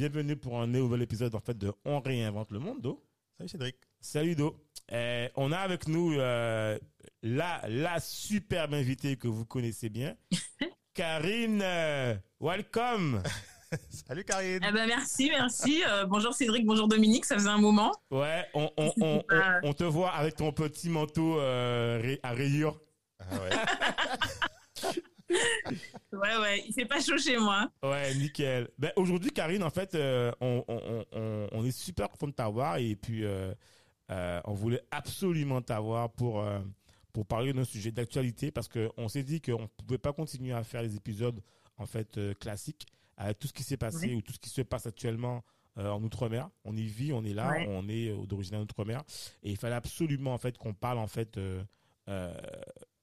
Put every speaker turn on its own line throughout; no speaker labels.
Bienvenue pour un nouvel épisode en fait de On réinvente le monde, Do.
Salut Cédric.
Salut Do. Euh, on a avec nous euh, la, la superbe invitée que vous connaissez bien, Karine. euh, welcome.
Salut Karine.
Eh ben merci, merci. Euh, bonjour Cédric, bonjour Dominique, ça faisait un moment.
Ouais, on, on, on, on, on te voit avec ton petit manteau euh, à rayures.
Ah ouais.
Ouais, ouais, il fait pas chaud chez moi.
Ouais, nickel. Ben, aujourd'hui, Karine, en fait, euh, on, on, on, on est super content de t'avoir et puis euh, euh, on voulait absolument t'avoir pour, pour parler d'un sujet d'actualité parce qu'on s'est dit qu'on ne pouvait pas continuer à faire les épisodes en fait classiques avec tout ce qui s'est passé
Oui.
ou tout ce qui se passe actuellement en Outre-mer. On y vit, on est là,
Ouais.
on est d'origine en Outre-mer et il fallait absolument en fait qu'on parle en fait euh,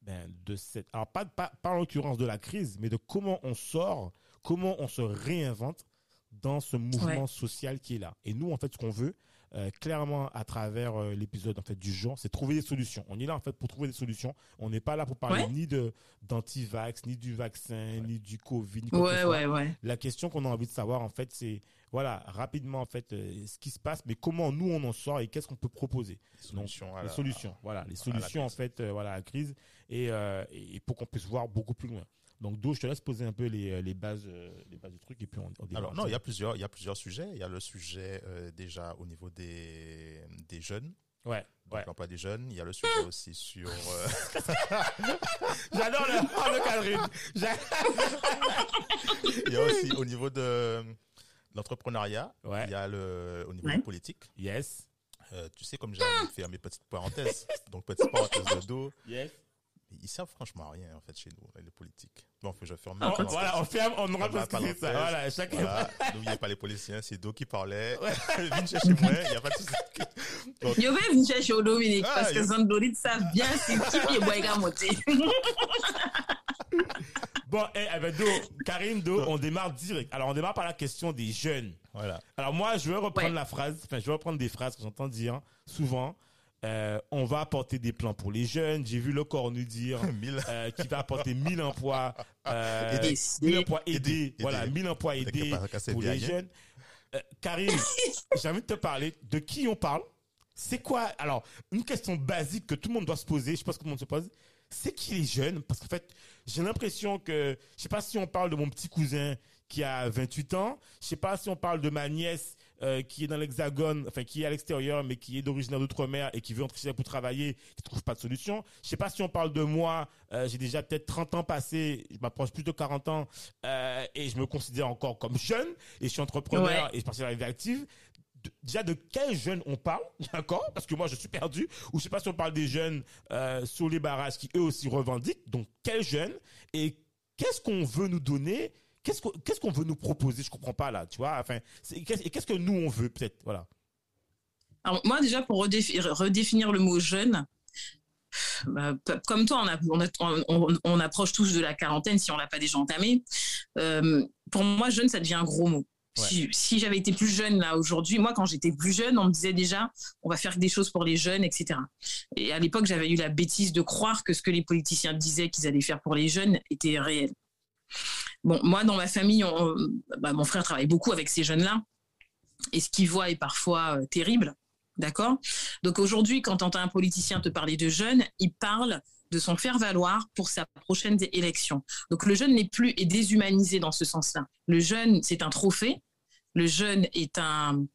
ben, de cette alors pas, pas pas en l'occurrence de la crise mais de comment on sort comment on se réinvente dans ce mouvement
Ouais.
social qui est là et nous en fait ce qu'on veut euh, clairement à travers euh, l'épisode en fait du jour c'est trouver des solutions on est là en fait pour trouver des solutions on n'est pas là pour parler
Ouais.
ni de d'anti-vax ni du vaccin ni du covid ni
Ouais, ouais, ouais.
La question qu'on a envie de savoir, en fait, c'est, voilà, rapidement, en fait, euh, ce qui se passe, mais comment nous, on en sort et qu'est-ce qu'on peut proposer. Donc,
Solutions
les
la-
solutions, voilà, les solutions, en fait, euh, voilà, à la crise et, euh, et pour qu'on puisse voir beaucoup plus loin. Donc, Do, je te laisse poser un peu les, les bases, les bases du truc et puis on, on.
Alors non, il y a plusieurs, il y a plusieurs sujets. Il y a le sujet déjà au niveau des, des jeunes,
Ouais,
donc
ouais.
l'emploi des jeunes. Il y a le sujet aussi sur euh,
J'adore le, oh, le. J'a-
il y a aussi au niveau de l'entrepreneuriat.
Ouais.
Il y a le au niveau
Ouais.
politique.
Yes,
Euh, tu sais comme j'ai envie de faire mes petites parenthèses. Donc petite parenthèse de dos.
yes.
Ils savent franchement rien en fait chez nous les politiques. Bon, faut que je ferme.
On-
parenthèse.
voilà, on ferme, on aura pas que ça. Voilà, chacun.
Voilà, n'oubliez pas les policiers, c'est Do qui parlait. Viens chercher moi, il n'y a pas de souci. Donc,
Yo vais venir chercher au Dominique
Ah,
parce que
yo.
Zandolid savent bien c'est qui qui est boiga monté.
Bon, eh, eh ben, Do, Karim, Do, on démarre direct. Alors, on démarre par la question des jeunes.
voilà.
Alors moi, je vais reprendre
Ouais.
la phrase, enfin, je vais reprendre des phrases que j'entends dire souvent. Euh, on va apporter des plans pour les jeunes. J'ai vu le corps nous dire euh, qu'il va apporter 1000 emplois, euh,
Aidés.
1000 emplois aidés, voilà,
Aidés.
1000 emplois aidés pour les
hein.
jeunes. Euh, Karine, j'ai envie de te parler de qui on parle. C'est quoi? Alors, une question basique que tout le monde doit se poser, je sais pas ce que tout le monde se pose. C'est qui les jeunes Parce qu'en fait, j'ai l'impression que, je sais pas si on parle de mon petit cousin qui a 28 ans, je sais pas si on parle de ma nièce euh, qui est dans l'hexagone, enfin qui est à l'extérieur, mais qui est d'origine d'outre-mer et qui veut entrer chez elle pour travailler, qui trouve pas de solution. Je sais pas si on parle de moi, euh, j'ai déjà peut-être 30 ans passés, je m'approche plus de 40 ans euh, et je me considère encore comme jeune et je suis entrepreneur
Ouais.
et je pense à la vie active. Déjà de quels jeunes on parle, d'accord? Parce que moi je suis perdu. Ou je sais pas si on parle des jeunes euh, sur les barrages qui eux aussi revendiquent. Donc quels jeunes et qu'est-ce qu'on veut nous donner? Qu'est-ce qu'on veut nous proposer? Je comprends pas là, tu vois. Enfin, qu'est-ce- que nous on veut peut-être Voilà.
Alors moi déjà pour redéfi- redéfinir le mot jeune, bah, comme toi on, approche tous de la quarantaine si on l'a pas déjà entamé. Euh, pour moi jeune ça devient un gros mot. Si, j'avais été plus jeune là aujourd'hui, moi quand j'étais plus jeune, on me disait déjà on va faire des choses pour les jeunes, etc. Et à l'époque j'avais eu la bêtise de croire que ce que les politiciens disaient qu'ils allaient faire pour les jeunes était réel. Bon, moi dans ma famille, on- bah, mon frère travaille beaucoup avec ces jeunes-là, et ce qu'il voit est parfois euh, terrible. D'accord? Donc aujourd'hui, quand tu entends un politicien te parler de jeunes, il parle de son faire-valoir pour sa prochaine élection. Donc le jeune n'est plus est déshumanisé dans ce sens-là. Le jeune, c'est un trophée. Le jeune est un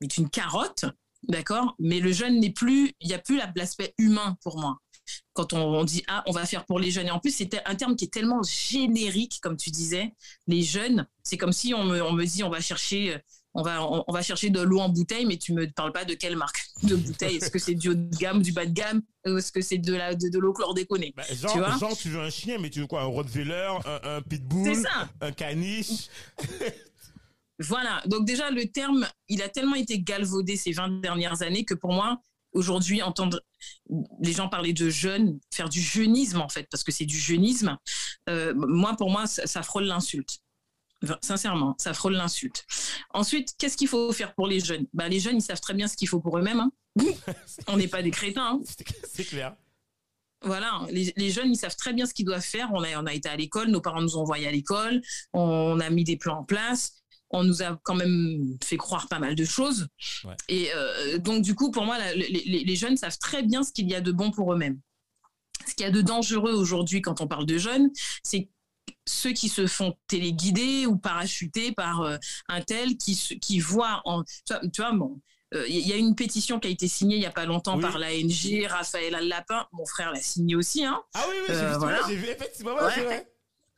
est une carotte, d'accord? Mais le jeune n'est plus, il n'y a plus la- l'aspect humain pour moi. Quand on, on dit ah, on va faire pour les jeunes. Et en plus, c'est un terme qui est tellement générique, comme tu disais. Les jeunes, c'est comme si on me, on me dit on va chercher on va, on, on va chercher de l'eau en bouteille, mais tu me parles pas de quelle marque de bouteille. Est-ce que c'est du haut de gamme, du bas de gamme, ou est-ce que c'est de la de, de l'eau chlordéconée?
Bah, genre,
Tu vois?
genre, tu veux un chien, mais tu veux quoi? Un Rottweiler, un, un pitbull, un caniche
Voilà. Donc déjà, le terme, il a tellement été galvaudé ces 20 dernières années que pour moi, aujourd'hui, entendre les gens parler de jeûne, faire du jeunisme en fait, parce que c'est du jeunisme, euh, moi, pour moi, ça, ça frôle l'insulte. Sincèrement, ça frôle l'insulte. Ensuite, qu'est-ce qu'il faut faire pour les jeunes? Bah, Les jeunes, ils savent très bien ce qu'il faut pour eux-mêmes. hein. On n'est pas des crétins. hein.
C'est- clair.
Voilà, les, les jeunes, ils savent très bien ce qu'ils doivent faire. On a, on a été à l'école, nos parents nous ont envoyés à l'école, on a mis des plans en place, on nous a quand même fait croire pas mal de choses.
Ouais.
Et euh, donc, du coup, pour moi, la- les, jeunes savent très bien ce qu'il y a de bon pour eux-mêmes. Ce qu'il y a de dangereux aujourd'hui quand on parle de jeunes, c'est ceux qui se font téléguider ou parachuter par euh, un tel qui, qui voit en... Tu vois, tu vois, bon, euh, il y a une pétition qui a été signée il y a pas longtemps
Oui.
par l'ANG, Raphaël Lapin, mon frère l'a signée aussi, hein.
Ah oui, oui, j'ai vu,
voilà.
j'ai vu, effectivement, ouais, vrai.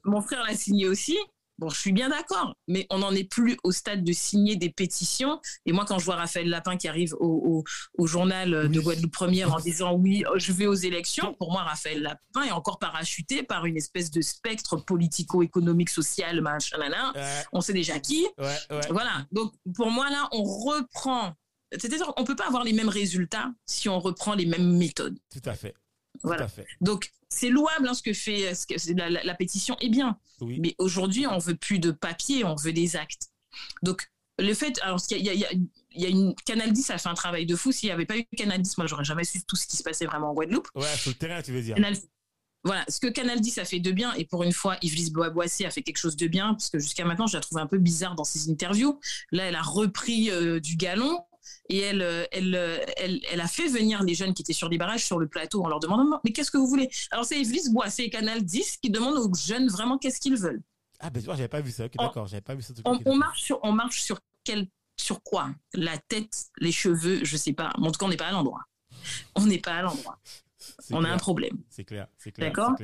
Mon frère l'a signé aussi. Bon, je suis bien d'accord, mais on n'en est plus au stade de signer des pétitions. Et moi, quand je vois Raphaël Lapin qui arrive au, au- au journal de. Guadeloupe Première en disant oui, oh, je vais aux élections, pour moi, Raphaël Lapin est encore parachuté par une espèce de spectre politico-économique, social, machin, là, là.
Ouais,
On sait déjà qui.
ouais, ouais.
Voilà. Donc, pour moi, là, on reprend. C'est-à-dire, on peut pas avoir les mêmes résultats si on reprend les mêmes méthodes.
Tout à fait.
Voilà.
Tout à fait.
Donc, c'est louable hein, ce que fait ce que, la, la- la pétition est bien.
Oui.
Mais aujourd'hui, on veut plus de papier, on veut des actes. Donc, le fait, alors, il y y a- il y a une Canal 10 a fait un travail de fou. S'il n'y avait pas eu Canal 10, moi, j'aurais jamais su tout ce qui se passait vraiment en Guadeloupe.
Ouais, sur le terrain, tu veux dire.
Canal- Voilà, ce que Canal 10 a fait de bien, et pour une fois, Yves Boissy a fait quelque chose de bien, parce que jusqu'à maintenant, je la trouvais un peu bizarre dans ses interviews. Là, elle a repris euh, du galon et elle, euh, elle, euh, elle, elle a fait venir les jeunes qui étaient sur les barrages sur le plateau en leur demandant Mais qu'est-ce que vous voulez? Alors, c'est Yves Boissy et Canal 10 qui demandent aux jeunes vraiment qu'est-ce qu'ils veulent.
Ah, ben vois, j'avais pas vu ça. Ok,
On-
d'accord, j'avais pas vu ça.
On, marche sur, on marche sur quel, sur quoi? La tête, les cheveux, je sais pas. En tout cas, on n'est pas à l'endroit. On n'est pas à l'endroit. On a un problème.
C'est clair, c'est clair.
D'accord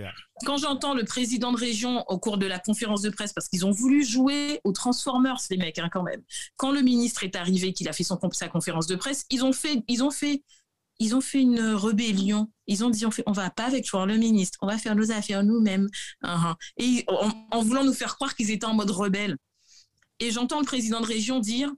quand j'entends le président de région au cours de la conférence de presse, parce qu'ils ont voulu jouer aux Transformers, les mecs, hein, quand même. Quand le ministre est arrivé, qu'il a fait son, sa conférence de presse, ils ont fait, ils ont fait, ils ont fait une rébellion. Ils ont dit, on fait, on va pas avec toi, le ministre, on va faire nos affaires nous-mêmes. Hein. Et en, en voulant nous faire croire qu'ils étaient en mode rebelle. Et j'entends le président de région dire,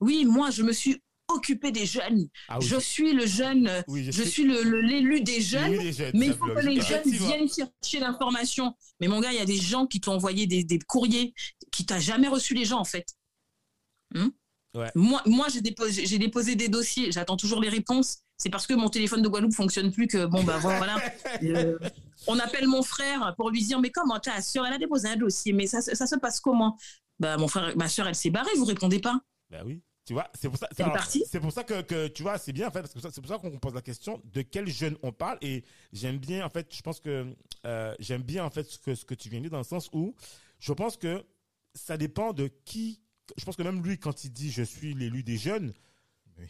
oui, moi, je me suis occupé des jeunes.
Ah oui.
Je suis le jeune,
Oui,
je
sais.
suis l'élu des jeunes.
Oui, les jeunes,
Mais il faut que les jeunes viennent chercher l'information. Mais mon gars, il y a des gens qui t'ont envoyé des, des courriers qui t'as jamais reçu les gens en fait.
Ouais.
Moi, moi j'ai déposé, des dossiers, j'attends toujours les réponses. C'est parce que mon téléphone de Guadeloupe fonctionne plus que bon bah voilà. Euh, on appelle mon frère pour lui dire mais comment ta soeur elle a déposé un dossier? Mais ça, ça se passe comment? Bah mon frère, ma soeur elle s'est barrée, vous répondez pas.
Ben oui. Tu vois, c'est pour ça. C'est pour ça que, que, tu vois, c'est bien en fait, parce que c'est pour ça qu'on pose la question de quel jeune on parle. Et j'aime bien en fait, je pense que euh, j'aime bien en fait ce que ce que tu viens de dire dans le sens où je pense que ça dépend de qui. Je pense que même lui, quand il dit je suis l'élu des jeunes,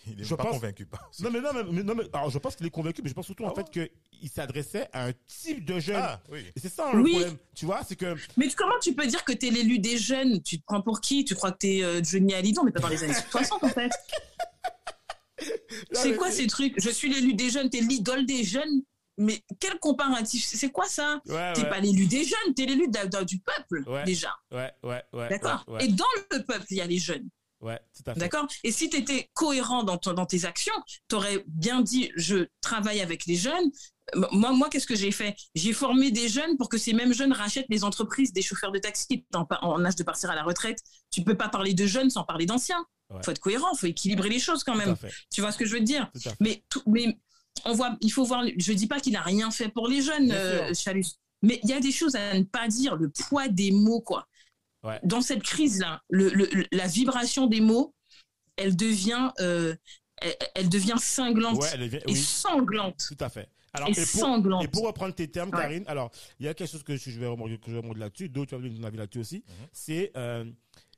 Il est
Je
pas
pense-
convaincu par
non mais non mais, mais- non mais alors je pense qu'il est convaincu, mais je pense surtout en
Ah
fait que il s'adressait à un type de jeune.
Ah, oui.
Et c'est ça hein, le
Oui.
problème. Tu vois, c'est que
Mais tu- comment tu peux dire que t'es l'élu des jeunes? Tu te prends pour qui? Tu crois que t'es euh, Johnny Hallyday? On n'est pas dans les années 60 en fait. C'est
mais
quoi ces trucs? Je suis l'élu des jeunes, t'es l'idole des jeunes? Mais quel comparatif? C'est quoi ça?
Ouais,
T'es
ouais,
pas l'élu des jeunes, t'es l'élu du peuple
Ouais.
déjà.
ouais, ouais, ouais.
D'accord?
Ouais, ouais,
Et dans le peuple, il y a les jeunes.
Ouais, tout à fait.
D'accord? Et si tu étais cohérent dans, ton- dans tes actions, tu aurais bien dit je travaille avec les jeunes. M- Moi, moi qu'est-ce que j'ai fait? J'ai formé des jeunes pour que ces mêmes jeunes rachètent les entreprises des chauffeurs de taxi en, en âge de partir à la retraite. Tu peux pas parler de jeunes sans parler d'anciens.
Ouais.
faut être cohérent, faut équilibrer les choses quand même. Tu vois ce que je veux te dire?
Tout
mais, tout- mais on voit, il faut voir. Je dis pas qu'il a rien fait pour les jeunes, euh, Chalus. Mais il y a des choses à ne pas dire. Le poids des mots, quoi.
Ouais.
Dans cette crise-là, le, le- la vibration des mots, elle devient, euh, elle, elle devient cinglante
Ouais, elle vient-
et
oui,
sanglante
tout à fait. Alors,
et,
et pour,
sanglante.
Et pour reprendre tes termes,
Ouais.
Karine, alors, il y a quelque chose que je vais remonter, que je vais remonter là-dessus, d'autres, tu as vu ton avis là-dessus aussi.
Mhm.
C'est, euh,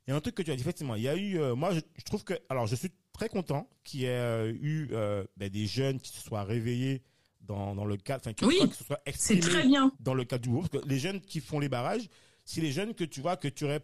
il y a un truc que tu as dit, effectivement, il y a eu, euh, moi, je, je trouve que, alors, je suis très content qu'il y ait euh, eu euh, ben, des jeunes qui se soient réveillés dans, dans le cadre, enfin, qui,
Oui,
enfin, qui se soient exprimés
très bien.
dans le cadre du groupe. Parce que les jeunes qui font les barrages, c'est les jeunes que tu vois, que tu aurais,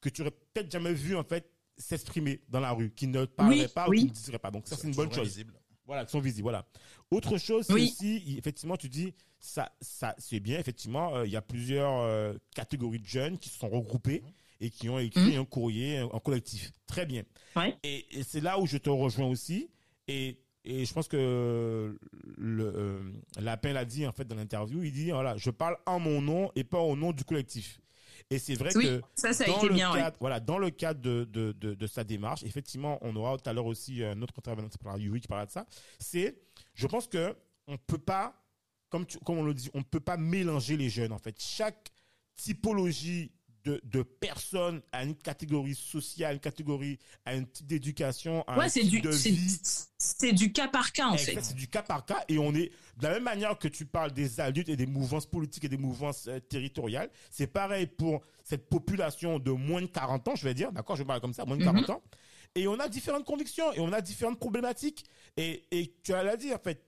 que tu aurais peut-être jamais vu, en fait, s'exprimer dans la rue, qui ne parleraient
Oui,
pas ou qui ne diraient pas. Donc, ça, c'est une bonne chose.
invisible.
Voilà, qui sont visibles. Voilà. Autre chose, c'est
Oui.
aussi, effectivement, tu dis, ça, ça, c'est bien, effectivement, euh, il y a plusieurs euh, catégories de jeunes qui se sont regroupés et qui ont écrit
Mhm.
un courrier en collectif. Très bien.
Ouais.
Et, et c'est là où je te rejoins aussi. Et, et je pense que le euh, Lapin l'a dit en fait dans l'interview. Il dit voilà, je parle en mon nom et pas au nom du collectif. Et c'est vrai
Oui,
que
ça, ça a
dans
été
le
bien. ouais.
cadre, voilà, dans le cadre de, de, de, de sa démarche, effectivement, on aura tout à l'heure aussi un autre intervenant qui parlera, Yuri, qui parlera de ça. C'est, je pense que on peut pas, comme, tu- comme on le dit, on ne peut pas mélanger les jeunes. En fait, chaque typologie de, de personnes a une catégorie sociale, une catégorie, a un type d'éducation, a un
Ouais, c'est
type
du,
de
c'est-
vie.
c'est du cas par cas, en
Exact,
fait.
C'est du cas par cas et on est de la même manière que tu parles des adultes et des mouvances politiques et des mouvances euh, territoriales, c'est pareil pour cette population de moins de 40 ans, je vais dire, d'accord, je parle comme ça, moins de
Mhm.
40 ans. Et on a différentes convictions et on a différentes problématiques. Et, et tu as dit en fait,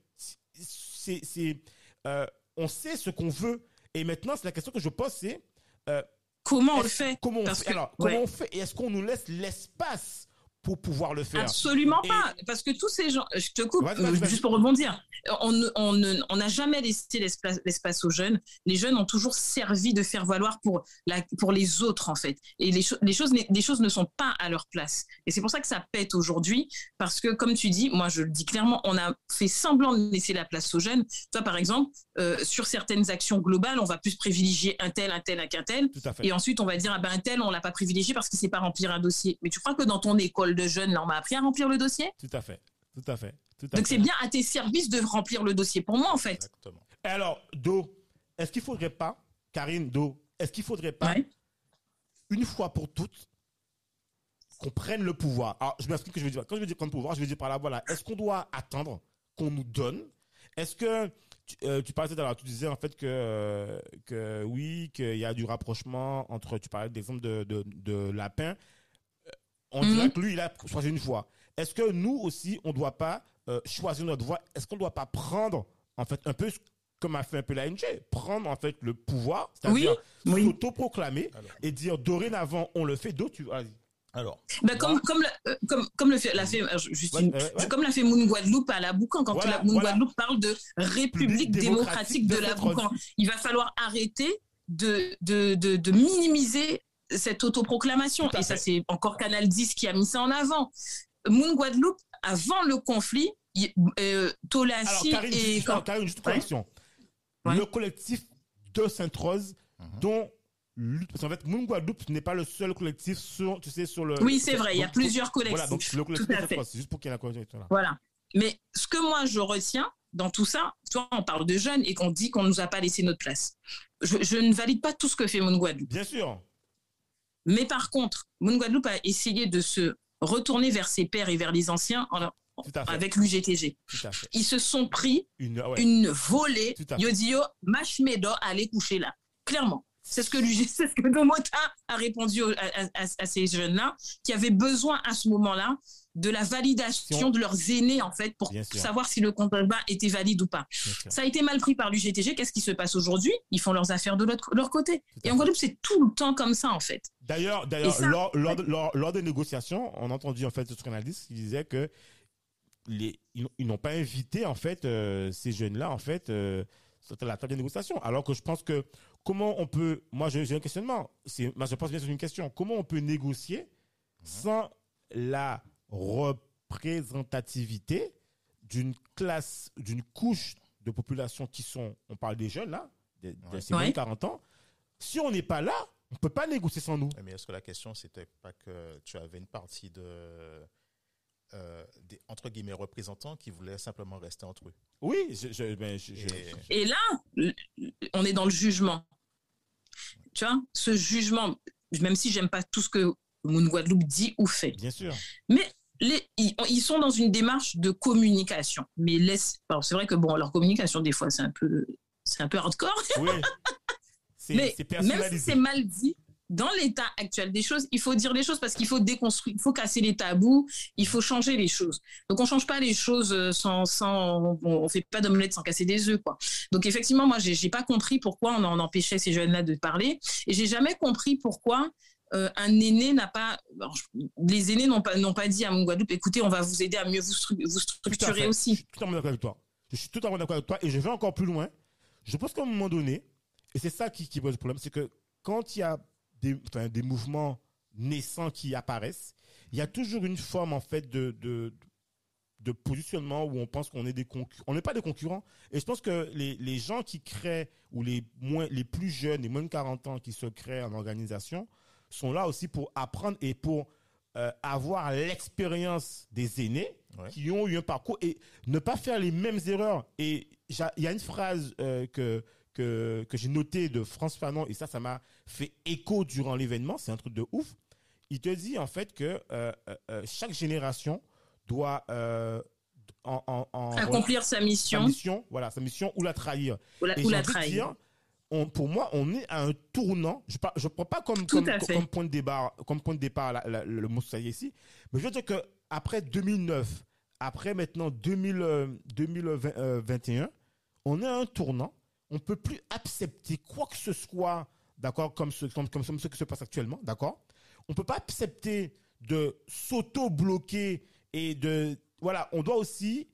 c'est, c'est, euh, on sait ce qu'on veut. Et maintenant, c'est la question que je pose, c'est euh,
Comment on le fait?
Comment on
Parce
fait?
que-
Alors,
ouais.
comment on fait? Et est-ce qu'on nous laisse l'espace pour pouvoir le faire
Absolument
Et-
pas, parce que tous ces gens, je te coupe, euh, juste pour rebondir, on ne- on ne- on n'a jamais laissé l'espace aux jeunes. Les jeunes ont toujours servi de faire valoir pour, la, pour les autres, en fait. Et les, cho- les, choses, les choses ne sont pas à leur place. Et c'est pour ça que ça pète aujourd'hui, parce que, comme tu dis, moi je le dis clairement, on a fait semblant de laisser la place aux jeunes. Toi, par exemple, euh, sur certaines actions globales, on va plus privilégier un tel, un tel, un tel. Et ensuite, on va dire, ah ben, un tel, on l'a pas privilégié parce qu'il sait pas remplir un dossier. Mais tu crois que dans ton école de jeunes, là, on m'a appris à remplir le dossier?
Tout à fait. Tout à fait. Tout à
Donc c'est bien à tes services de remplir le dossier pour moi, en fait.
Exactement.
Et alors, Do, est-ce qu'il faudrait pas, Karine, Do, est-ce qu'il faudrait pas,
Ouais.
une fois pour toutes, qu'on prenne le pouvoir? Alors, je m'explique ce que je veux dire. Quand je veux dire prendre le pouvoir, je veux dire par là, voilà, est-ce qu'on doit attendre qu'on nous donne? Est-ce que, tu, euh, tu parlais tout à l'heure, tu disais en fait que, euh, que oui, qu'il y a du rapprochement entre, tu parlais d'exemple de, de, de Lapin. Euh, On dirait que lui, il a choisi une voie. Est-ce que nous aussi, on ne doit pas euh, choisir notre voie? Est-ce qu'on ne doit pas prendre, en fait, un peu comme a fait un peu la NG, prendre en fait le pouvoir, c'est-à-dire
oui.
s'autoproclamer et dire dorénavant on le fait, d'autres tu vas-y.
Alors,
Ben, comme,
moi,
comme, la- euh, comme, comme le fait, l'a fait, euh, juste
Ouais,
une-
ouais, ouais.
comme l'a fait Moon Guadeloupe à la Boucan, quand
Voilà,
la Moon
voilà.
Guadeloupe parle de République
démocratique
démocratique
de
de la. Boucan. Il va falloir arrêter de, de, de, de minimiser cette autoproclamation. Et ça, c'est encore Canal 10 qui a mis ça en avant. Moon Guadeloupe, avant le conflit, euh,
Alors
Tolassi
Karine,
et
juste,
quand-
Karine, juste correction.
Ouais.
Le collectif de Sainte-Rose
Mhm.
dont parce qu'en fait Moon Guadeloupe n'est pas le seul collectif sur tu sais sur le
Oui, c'est vrai, il y a plusieurs
Voilà, donc
collectifs.
le collectif
Tout
de
à fait.
Sainte-Rose, c'est juste pour qu'il y ait la correction là.
Voilà. Mais ce que moi je retiens dans tout ça, toi on parle de jeunes et qu'on dit qu'on nous a pas laissé notre place. Je, je ne valide pas tout ce que fait Moon Guadeloupe.
Bien sûr.
Mais par contre, Moon Guadeloupe a essayé de se retourner vers ses pairs et vers les anciens en avec l'UGTG. Ils se sont pris
Une, ouais.
une volée.
Tout à fait.
Yo dit yo, Machmedo allez coucher là. Clairement. C'est ce que l'UG, c'est ce que Domota a répondu à, à- à ces jeunes-là qui avaient besoin à ce moment-là de la validation de leurs aînés en fait pour
Bien sûr.
savoir si le combat était valide ou pas. Ça a été mal pris par l'UGTG. Qu'est-ce qui se passe aujourd'hui? Ils font leurs affaires de leur côté.
Tout à
Et en. Guadeloupe, c'est tout le temps comme ça en fait.
D'ailleurs, d'ailleurs, lors, lors, lors, lors des négociations, on a entendu en fait ce journaliste qui disait que les, ils, ils n'ont pas invité en fait euh, ces jeunes-là en fait euh, sur la table de négociation. Alors que je pense que comment on peut, moi j'ai un questionnement. C'est, moi je pense bien sur une question. Comment on peut négocier sans la représentativité d'une classe, d'une couche de population qui sont, on parle des jeunes là, de, de
Ouais.
ces moins de
Ouais.
40 ans? Si on n'est pas là, on peut pas négocier sans nous.
mais est-ce que la question, c'était pas que tu avais une partie de, euh, des, entre guillemets, représentants qui voulaient simplement rester entre eux
Oui, je, je, ben, je,
Et-
je-
Et là, on est dans le jugement. Tu vois, ce jugement, même si j'aime pas tout ce que Moon Guadeloupe dit ou fait,
bien sûr.
mais les, ils, ils sont dans une démarche de communication. Mais laisse, alors c'est vrai que bon, leur communication des fois c'est un peu, c'est un peu hardcore.
Oui.
Mais même si c'est mal dit, dans l'état actuel des choses, il faut dire les choses parce qu'il faut déconstruire, il faut casser les tabous, il faut changer les choses. Donc on change pas les choses euh, sans, sans on, on fait pas d'omelette sans casser des œufs quoi. Donc effectivement moi j'ai pas compris pourquoi on en empêchait ces jeunes là de parler et j'ai jamais compris pourquoi euh, un aîné n'a pas les aînés n'ont pas n'ont pas dit à mon Guadeloupe écoutez on va vous aider à mieux vous, stru- structurer
fait. Je
aussi.
suis totalement d'accord avec toi. Je suis totalement d'accord avec toi et je vais encore plus loin. Je pense qu'à un moment donné, et c'est ça qui, qui pose problème, c'est que quand il y a des, enfin, des mouvements naissants qui apparaissent, il y a toujours une forme en fait de, de, de positionnement où on pense qu'on est des. On n'est pas des concurrents. Et je pense que les, les gens qui créent, ou les, moins, les plus jeunes, les moins de 40 ans qui se créent en organisation, sont là aussi pour apprendre et pour euh, avoir l'expérience des aînés
Ouais.
qui ont eu un parcours et ne pas faire les mêmes erreurs. Et il y a une phrase euh, que que, que j'ai notée de France Fanon et ça, ça m'a fait écho durant l'événement. C'est un truc de ouf. Il te dit en fait que euh, euh, euh, chaque génération doit euh, en, en, en-
Accomplir sa
sa
mission
mission, voilà, sa mission ou la trahir.
ou la,
Et
ou trahir.
dire, on, pour moi, on est à un tournant. Je ne prends pas comme, comme, point de départ, comme point de départ la- la- le mot ici, mais je veux dire que après 2009, après maintenant 2000, euh, 2021, on est à un tournant. On peut plus accepter quoi que ce soit, d'accord, comme ce, comme, comme ce qui se passe actuellement, d'accord? On peut pas accepter de s'auto-bloquer et de, voilà, on doit aussi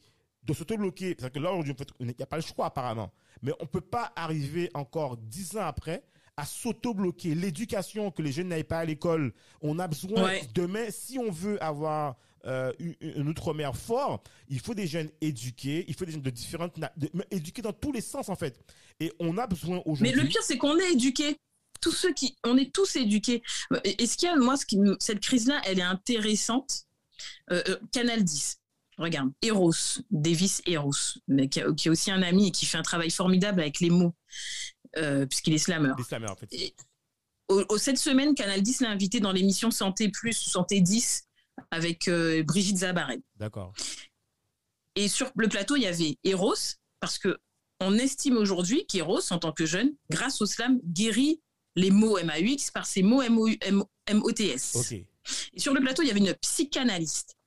de s'auto-bloquer. C'est-à-dire que là, aujourd'hui, il n'y a pas le choix apparemment. Mais on peut pas arriver encore dix ans après à s'auto-bloquer. L'éducation, que les jeunes n'aillent pas à l'école, on a besoin
Ouais.
demain, si on veut avoir euh, une, une outre-mer fort, il faut des jeunes éduqués, il faut des jeunes de différentes, de- mais éduqués dans tous les sens en fait. Et on a besoin
Mais
aujourd'hui.
le pire, c'est qu'on est éduqués. Tous ceux qui, on est tous éduqués. Et, et ce qu'il y a, moi, ce qui, me- cette crise-là, elle est intéressante. Euh, euh, Canal 10. Regarde, Eros, Davis Eros, mais qui, est aussi un ami et qui fait un travail formidable avec les mots, euh, puisqu'il est slammer.
des slameurs, en fait.
Et au, au- cette semaine, Canal 10 l'a invité dans l'émission Santé Plus, Santé 10, avec euh, Brigitte Zabaret.
D'accord.
Et sur le plateau, il y avait Eros, parce que on estime aujourd'hui qu'Eros, en tant que jeune, grâce au slam, guérit les mots MAUX par ses mots MOTS.
Ok.
Et sur le plateau, il y avait une psychanalyste.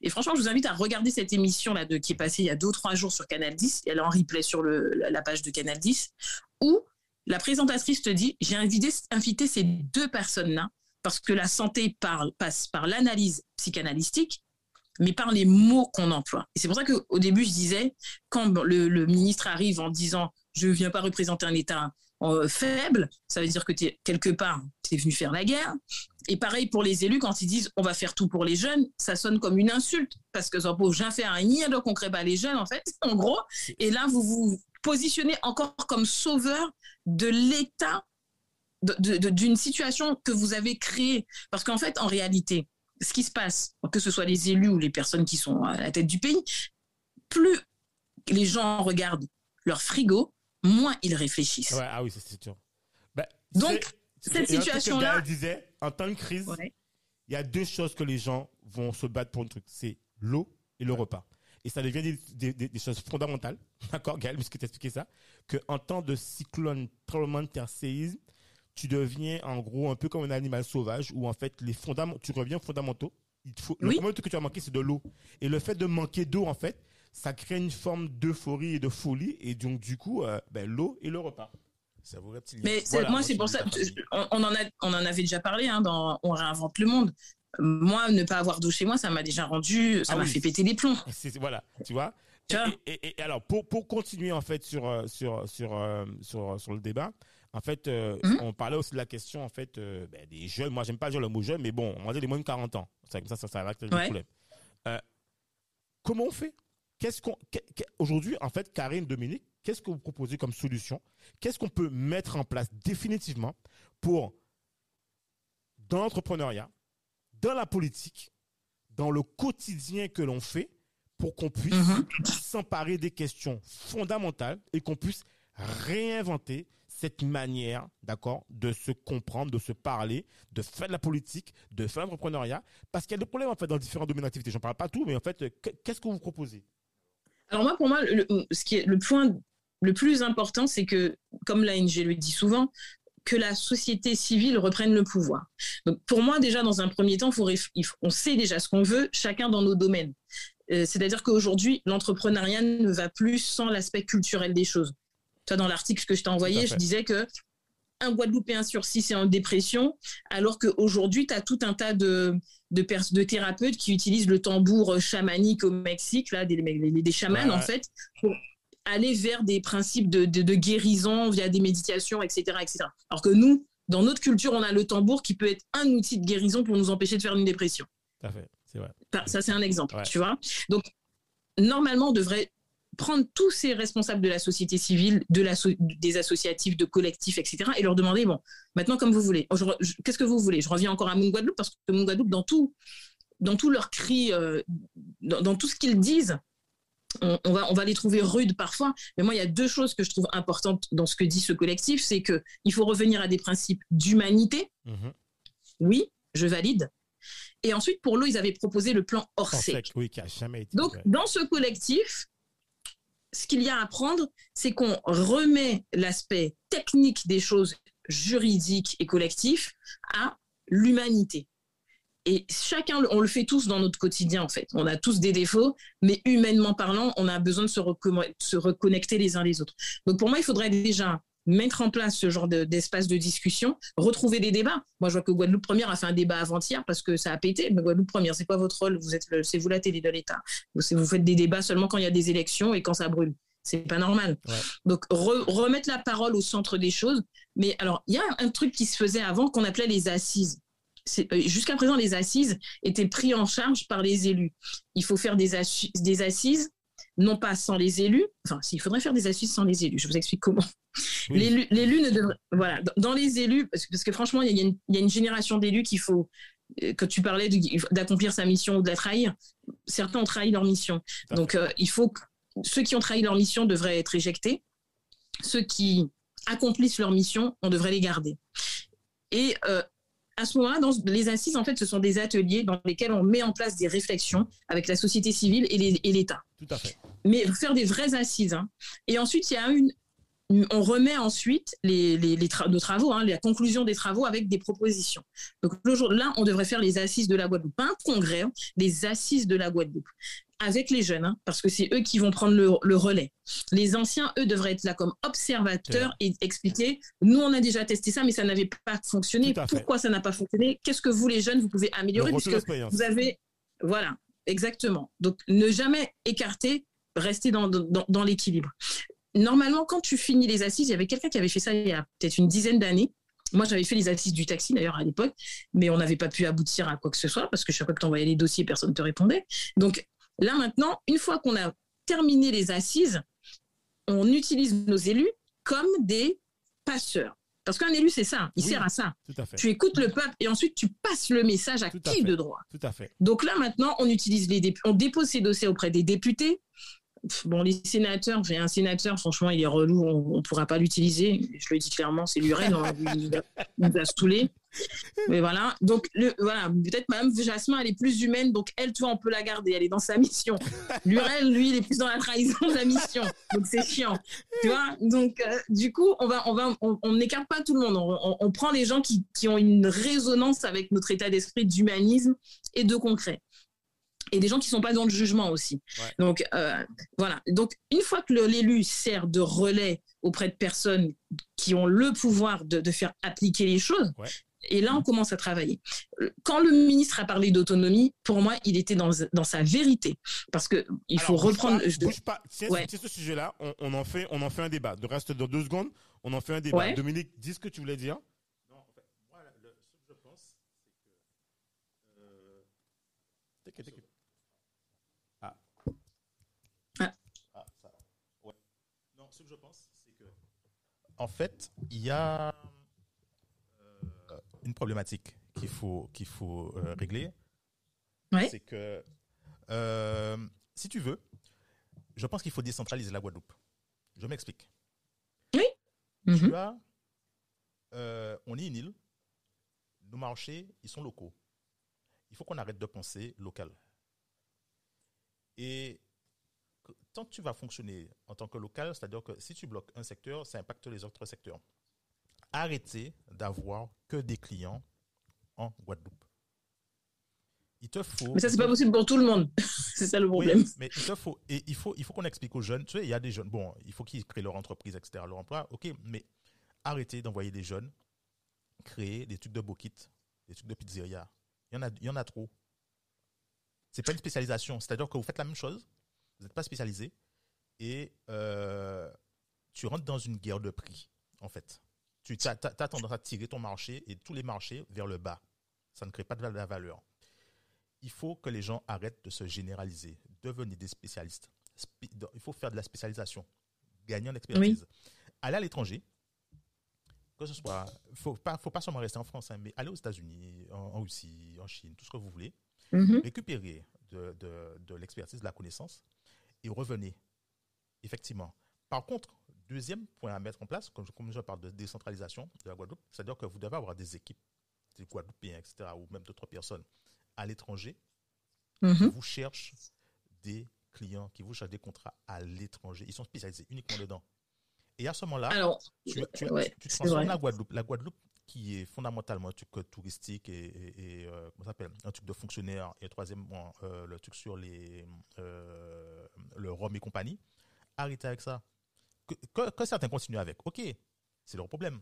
Et franchement, je vous invite à regarder cette émission-là de, qui est passée il y a deux ou trois jours sur Canal 10. Elle est en replay sur le, la page de Canal 10, où la présentatrice te dit J'ai invité, invité ces deux personnes-là parce que la santé passe par l'analyse psychanalystique, mais par les mots qu'on emploie. Et c'est pour ça qu'au début, je disais quand le, ministre arrive en disant Je ne viens pas représenter un État euh, faible, ça veut dire que es quelque part, tu es venu faire la guerre. Et pareil pour les élus, quand ils disent on va faire tout pour les jeunes, ça sonne comme une insulte, parce que ça peut rien faire rien, donc on crée pas les jeunes, en fait, en gros. Et là, vous vous positionnez encore comme sauveur de l'État, de- de- de- d'une situation que vous avez créée. Parce qu'en fait, en réalité, ce qui se passe, que ce soit les élus ou les personnes qui sont à la tête du pays, plus les gens regardent leur frigo, moins ils réfléchissent.
Ouais, ah oui, c'est- sûr. Ben,
Donc, cette situation-là-
disait, en temps de crise,
Ouais.
il y a deux choses que les gens vont se battre pour un truc. C'est l'eau et le repas. Et ça devient des, des- des- des choses fondamentales. D'accord, Gaël, puisque tu expliqué ça. Que en temps de cyclone, tremblement de terre, séisme, tu deviens en gros un peu comme un animal sauvage où en fait les fondamentaux, tu reviens aux fondamentaux. Il Le premier truc que tu as manqué, c'est de l'eau. Et le fait de manquer d'eau, en fait, ça crée une forme d'euphorie et de folie. Et donc, du coup, euh, ben, l'eau et le repas.
Ça vous reptilien.
Mais
Voilà,
moi,
moi,
c'est pour ça, on, on en a, on en avait déjà parlé hein, dans On réinvente le monde. Moi, ne pas avoir d'eau chez moi, ça m'a déjà rendu, ça
Ah
m'a
oui.
fait péter les plombs.
Voilà, tu vois.
Tu vois
Et, et- et alors pour pour continuer en fait sur euh, sur sur euh, sur sur le débat, en fait, euh,
Mhm.
on parlait aussi de la question en fait euh, ben, des jeunes. Moi, j'aime pas dire le mot jeune, mais bon, on va dire les moins de 40 ans. Ça ça ça, ça va régler le
Ouais.
problème. Euh, comment on fait? Qu'est-ce qu'on qu'est- qu'est- aujourd'hui en fait, Karine, Dominique, qu'est-ce que vous proposez comme solution? Qu'est-ce qu'on peut mettre en place définitivement pour dans l'entrepreneuriat, dans la politique, dans le quotidien que l'on fait, pour qu'on puisse
Mhm.
s'emparer des questions fondamentales et qu'on puisse réinventer cette manière, d'accord, de se comprendre, de se parler, de faire de la politique, de faire l'entrepreneuriat, parce qu'il y a des problèmes en fait dans différents domaines d'activité. J'en parle pas tout, mais en fait, qu'est-ce que vous proposez?
Alors moi, pour moi, le, ce qui est le point le plus important, c'est que, comme l'ANG le dit souvent, que la société civile reprenne le pouvoir. Donc pour moi, déjà, dans un premier temps, faut- on sait déjà ce qu'on veut, chacun dans nos domaines. Euh, C'est-à-dire qu'aujourd'hui, l'entrepreneuriat ne va plus sans l'aspect culturel des choses. Toi, dans l'article que je t'ai envoyé, je disais que un Guadeloupéen sur six est en dépression, alors qu'aujourd'hui, tu as tout un tas de, de, thérapeutes qui utilisent le tambour chamanique au Mexique, là, des, des, des chamans,
Ouais,
en fait, pour aller vers des principes de, de, de guérison via des méditations, etc., etc. Alors que nous, dans notre culture, on a le tambour qui peut être un outil de guérison pour nous empêcher de faire une dépression.
Tout à fait, c'est vrai.
Ça, c'est un exemple,
Ouais.
tu vois. Donc, normalement, on devrait prendre tous ces responsables de la société civile, de la so- des associatifs, de collectifs, etc., et leur demander, bon, maintenant, comme vous voulez, je- qu'est-ce que vous voulez? Je reviens encore à Moon Guadeloupe, parce que Moon Guadeloupe, dans tout, dans tous leurs cris, euh, dans, dans tout ce qu'ils disent, on, on va, on va les trouver rudes parfois, mais moi, il y a deux choses que je trouve importantes dans ce que dit ce collectif, c'est qu'il faut revenir à des principes d'humanité,
Mhm.
oui, je valide, et ensuite, pour l'eau, ils avaient proposé le plan Orsec.
sec, oui, qui a jamais été.
Donc, dans ce collectif, ce qu'il y a à prendre, c'est qu'on remet l'aspect technique des choses juridiques et collectifs à l'humanité. Et chacun, on le fait tous dans notre quotidien, en fait. On a tous des défauts, mais humainement parlant, on a besoin de se reconnecter les uns les autres. Donc, pour moi, il faudrait déjà mettre en place ce genre de- d'espace de, discussion, retrouver des débats. Moi, je vois que Guadeloupe Première a fait un débat avant-hier parce que ça a pété. Mais Guadeloupe Première, c'est quoi votre rôle? Vous êtes, c'est vous la télé de l'État. Vous, vous faites des débats seulement quand il y a des élections et quand ça brûle. C'est pas normal.
Ouais.
Donc re- remettre la parole au centre des choses. Mais alors, il y a un truc qui se faisait avant qu'on appelait les assises. Euh, Jusqu'à présent, les assises étaient pris en charge par les élus. Il faut faire des, assi- des assises, non pas sans les élus. Enfin, s'il faudrait faire des assises sans les élus. Je vous explique comment. L'élu ne devrait. Voilà, dans- les élus, parce que, parce que franchement, il y, a une- il y a une génération d'élus qu'il faut. euh, Que tu parlais d'accomplir sa mission ou de la trahir. Certains ont trahi leur mission. Donc, euh, il faut que ceux qui ont trahi leur mission devraient être éjectés. Ceux qui accomplissent leur mission, on devrait les garder. Et euh, à ce moment-là, dans les assises, en fait, ce sont des ateliers dans lesquels on met en place des réflexions avec la société civile et l'État
Tout à fait.
mais faire des vraies assises. hein. Et ensuite, il y a une- on remet ensuite les, les, les tra- nos travaux, hein, la conclusion des travaux avec des propositions. Donc là, on devrait faire les assises de la Guadeloupe, pas un congrès, hein, les assises de la Guadeloupe, avec les jeunes, hein, parce que c'est eux qui vont prendre le, le relais. Les anciens, eux, devraient être là comme observateurs et expliquer, nous, on a déjà testé ça, mais ça n'avait pas fonctionné. Pourquoi ça n'a pas fonctionné? Qu'est-ce que vous, les jeunes, vous pouvez améliorer? Puisque vous avez, voilà, exactement. Donc, ne jamais écarter, rester dans, dans, dans l'équilibre. Normalement, quand tu finis les assises, il y avait quelqu'un qui avait fait ça il y a peut-être une dizaine d'années. Moi, j'avais fait les assises du taxi, d'ailleurs, à l'époque, mais on n'avait pas pu aboutir à quoi que ce soit parce que chaque fois que tu envoyais les dossiers, personne ne te répondait. Donc, là, maintenant, une fois qu'on a terminé les assises, on utilise nos élus comme des passeurs. Parce qu'un élu, c'est ça, il
Oui.
sert à ça.
Tout à fait.
Tu écoutes le peuple et ensuite tu passes le message à
Tout à
qui
fait.
de droit?
Tout à fait.
donc là, maintenant, on utilise les on dépose ces dossiers auprès des députés. Bon, les sénateurs, j'ai un sénateur, franchement, il est relou, on ne pourra pas l'utiliser. Je le dis clairement, c'est l'urène, on il nous a- saoulés. Mais voilà, donc le, voilà, peut-être Mme Jasmin, elle est plus humaine, donc elle, tu vois, on peut la garder, elle est dans sa mission. Lurel, lui, il est plus dans la trahison de la mission, donc c'est chiant. Tu vois, donc euh, du coup, on va, on va, on n'écarte pas tout le monde, on, on- on prend les gens qui, qui ont une résonance avec notre état d'esprit d'humanisme et de concret et des gens qui sont pas dans le jugement aussi.
Ouais.
Donc euh, voilà. Donc une fois que l'élu sert de relais auprès de personnes qui ont le pouvoir de, de faire appliquer les choses,
Ouais.
et là on commence à travailler. Quand le ministre a parlé d'autonomie, pour moi il était dans, dans sa vérité parce que il faut
bouge
reprendre.
Pas, bouge pas.
Ouais.
tiens ce sujet-là, on, on en fait, on en fait un débat. De reste dans deux secondes, on en fait un débat. Dominique, dis ce que tu voulais dire.
Non, en fait, moi, le- ce que je pense, c'est que. euh,
T'inquiète, t'inquiète.
Ah, ça. Ouais. Non, ce que je pense, c'est que. En fait, il y a euh, une problématique qu'il faut, qu'il faut euh, régler.
Ouais.
C'est que, euh, si tu veux, je pense qu'il faut décentraliser la Guadeloupe. Je m'explique.
Mhm.
Tu as, euh, on est une île, nos marchés, ils sont locaux. Il faut qu'on arrête de penser local. Et que- tant que tu vas fonctionner en tant que local, c'est-à-dire que si tu bloques un secteur, ça impacte les autres secteurs. Arrêtez d'avoir que des clients en Guadeloupe. Il te faut.
Mais ça c'est pas possible pour tout le monde. c'est ça le problème.
Oui, mais il te faut, et il faut, il faut qu'on explique aux jeunes. Tu sais, il y a des jeunes. Bon, il faut qu'ils créent leur entreprise, etc., leur emploi. Ok, mais arrêtez d'envoyer des jeunes créer des trucs de bokit, des trucs de pizzeria. Il y en a, il y en a trop. C'est pas une spécialisation. C'est-à-dire que vous faites la même chose, vous n'êtes pas spécialisé, et euh, tu rentres dans une guerre de prix, en fait. tu as, tendance à tirer ton marché et tous les marchés vers le bas. Ça ne crée pas de la valeur. Il faut que les gens arrêtent de se généraliser, devenir des spécialistes. Il faut faire de la spécialisation, gagner en expertise. Aller à l'étranger, que ce soit, faut pas, faut pas seulement rester en France, hein, mais aller aux États-Unis, en, Russie, en Chine, tout ce que vous voulez, mm-hmm. récupérer de, de l'expertise, de la connaissance et revenez. Effectivement. Par contre, deuxième point à mettre en place, comme, je parle de décentralisation de la Guadeloupe, c'est-à-dire que vous devez avoir des équipes, des Guadeloupéens, etc., ou même d'autres personnes à l'étranger qui mhm. vous cherchent des clients, qui vous cherchent des contrats à l'étranger. Ils sont spécialisés uniquement dedans. Et à ce moment-là, tu, transformes la Guadeloupe. La Guadeloupe, qui est fondamentalement un truc touristique et, euh, comment s'appelle? Un truc de fonctionnaire et troisièmement euh, le truc sur les euh, le rhum et compagnie arrêtez avec ça que, certains continuent avec, ok, c'est leur problème.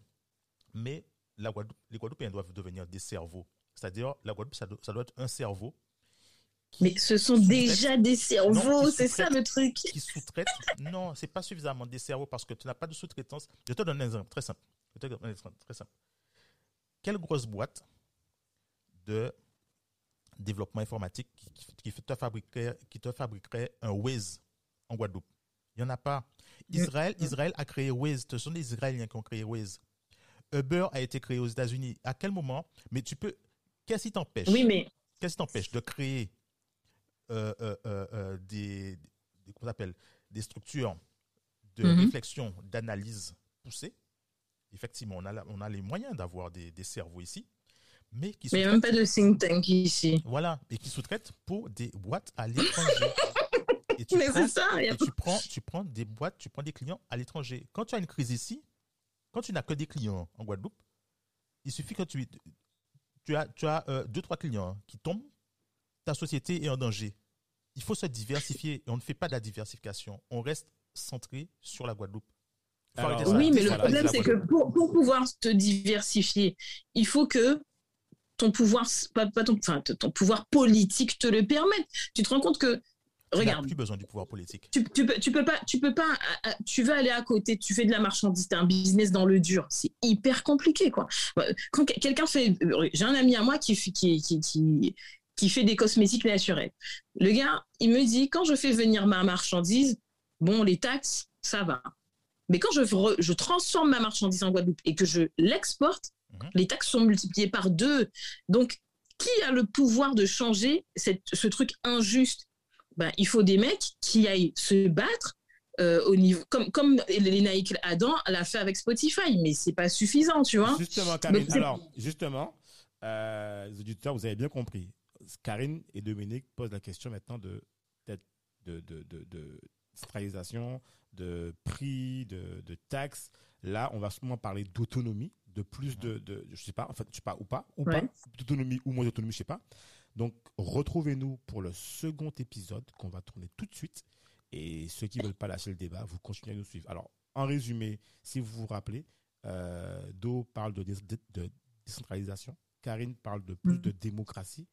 Mais la les Guadeloupéens doivent devenir des cerveaux. C'est-à-dire, la Guadeloupe, ça doit, être un cerveau.
Mais ce sont déjà des cerveaux, c'est ça le truc.
Qui sous-traitent. non, c'est pas suffisamment des cerveaux parce que tu n'as pas de sous-traitance. Je te donne un exemple très simple. Je te donne un exemple très simple. Quelle grosse boîte de développement informatique qui, te, fabriquerait, qui te fabriquerait un Waze en Guadeloupe? Il n'y en a pas. Israël, Israël a créé Waze. Ce sont les Israéliens qui ont créé Waze. Uber a été créé aux États-Unis. À quel moment? Mais tu peux. Qu'est-ce qui t'empêche?
Oui, mais.
Qu'est-ce qui t'empêche de créer euh, euh, euh, des, des, appelle, des structures de mhm. réflexion, d'analyse poussées Effectivement, on a, on a les moyens d'avoir des, des cerveaux ici. Mais qui
il n'y a même pas de think tank ici.
Voilà, et qui sous-traitent pour des boîtes à l'étranger.
Et tu, prends, ça,
tu, prends, tu prends des boîtes, tu prends des clients à l'étranger. Quand tu as une crise ici, quand tu n'as que des clients en Guadeloupe, il suffit que tu, tu as, tu as euh, deux, trois clients qui tombent, ta société est en danger. Il faut se diversifier et on ne fait pas de la diversification. On reste centré sur la Guadeloupe.
Oui, mais le problème, c'est que pour, pour, pouvoir te diversifier, il faut que ton pouvoir, pas, ton, enfin, ton pouvoir politique te le permette. Tu te rends compte que regarde.
plus besoin du pouvoir politique.
Tu, tu, peux, tu peux pas, tu peux pas, euh, euh, tu veux aller à côté, tu fais de la marchandise, tu un business dans le dur, c'est hyper compliqué, quoi. Euh, quand quelqu'un fait, j'ai un ami à moi qui, qui, qui, qui, qui fait des cosmétiques naturels. Le gars, il me dit, quand je fais venir ma marchandise, bon, les taxes, ça va. Mais quand je, je transforme ma marchandise en Guadeloupe et que je l'exporte, mhm. les taxes sont multipliées par deux. Donc, qui a le pouvoir de changer cette, ce truc injuste? Ben, il faut des mecs qui aillent se battre euh, au niveau comme comme Lénaïque Adam l'a fait avec Spotify, mais c'est pas suffisant, tu vois.
Justement, Karine. alors, justement, euh, les auditeurs, vous avez bien compris. Karine et Dominique posent la question maintenant de de, de, de, de centralisation, de prix, de, de taxes. Là, on va sûrement parler d'autonomie, de plus de, de, je sais pas, en fait, je sais pas, ou pas, ou pas, d'autonomie ou moins d'autonomie, je sais pas. Donc, retrouvez-nous pour le second épisode qu'on va tourner tout de suite. Et ceux qui ne veulent pas lâcher le débat, vous continuez à nous suivre. Alors, en résumé, si vous vous rappelez, euh, Do parle de, décentralisation, Karine parle de plus mm. de démocratie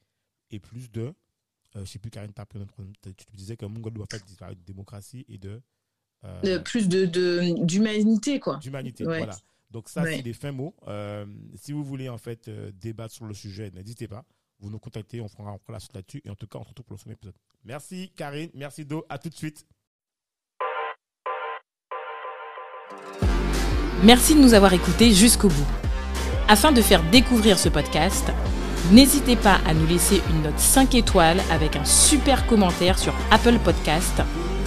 et plus de. Euh, je ne sais plus, Karine, tu disais que Mongolie doit faire de démocratie et de.
Euh, plus de d'humanité, quoi.
D'humanité, voilà. Donc, ça, c'est des fins mots. Euh, si vous voulez, en fait, débattre sur le sujet, n'hésitez pas vous nous contactez, on fera, la suite là-dessus. Et en tout cas, on se retrouve pour le second épisode. Merci Karine, merci Do, à tout de suite.
Merci de nous avoir écoutés jusqu'au bout. Afin de faire découvrir ce podcast, n'hésitez pas à nous laisser une note 5 étoiles avec un super commentaire sur Apple Podcast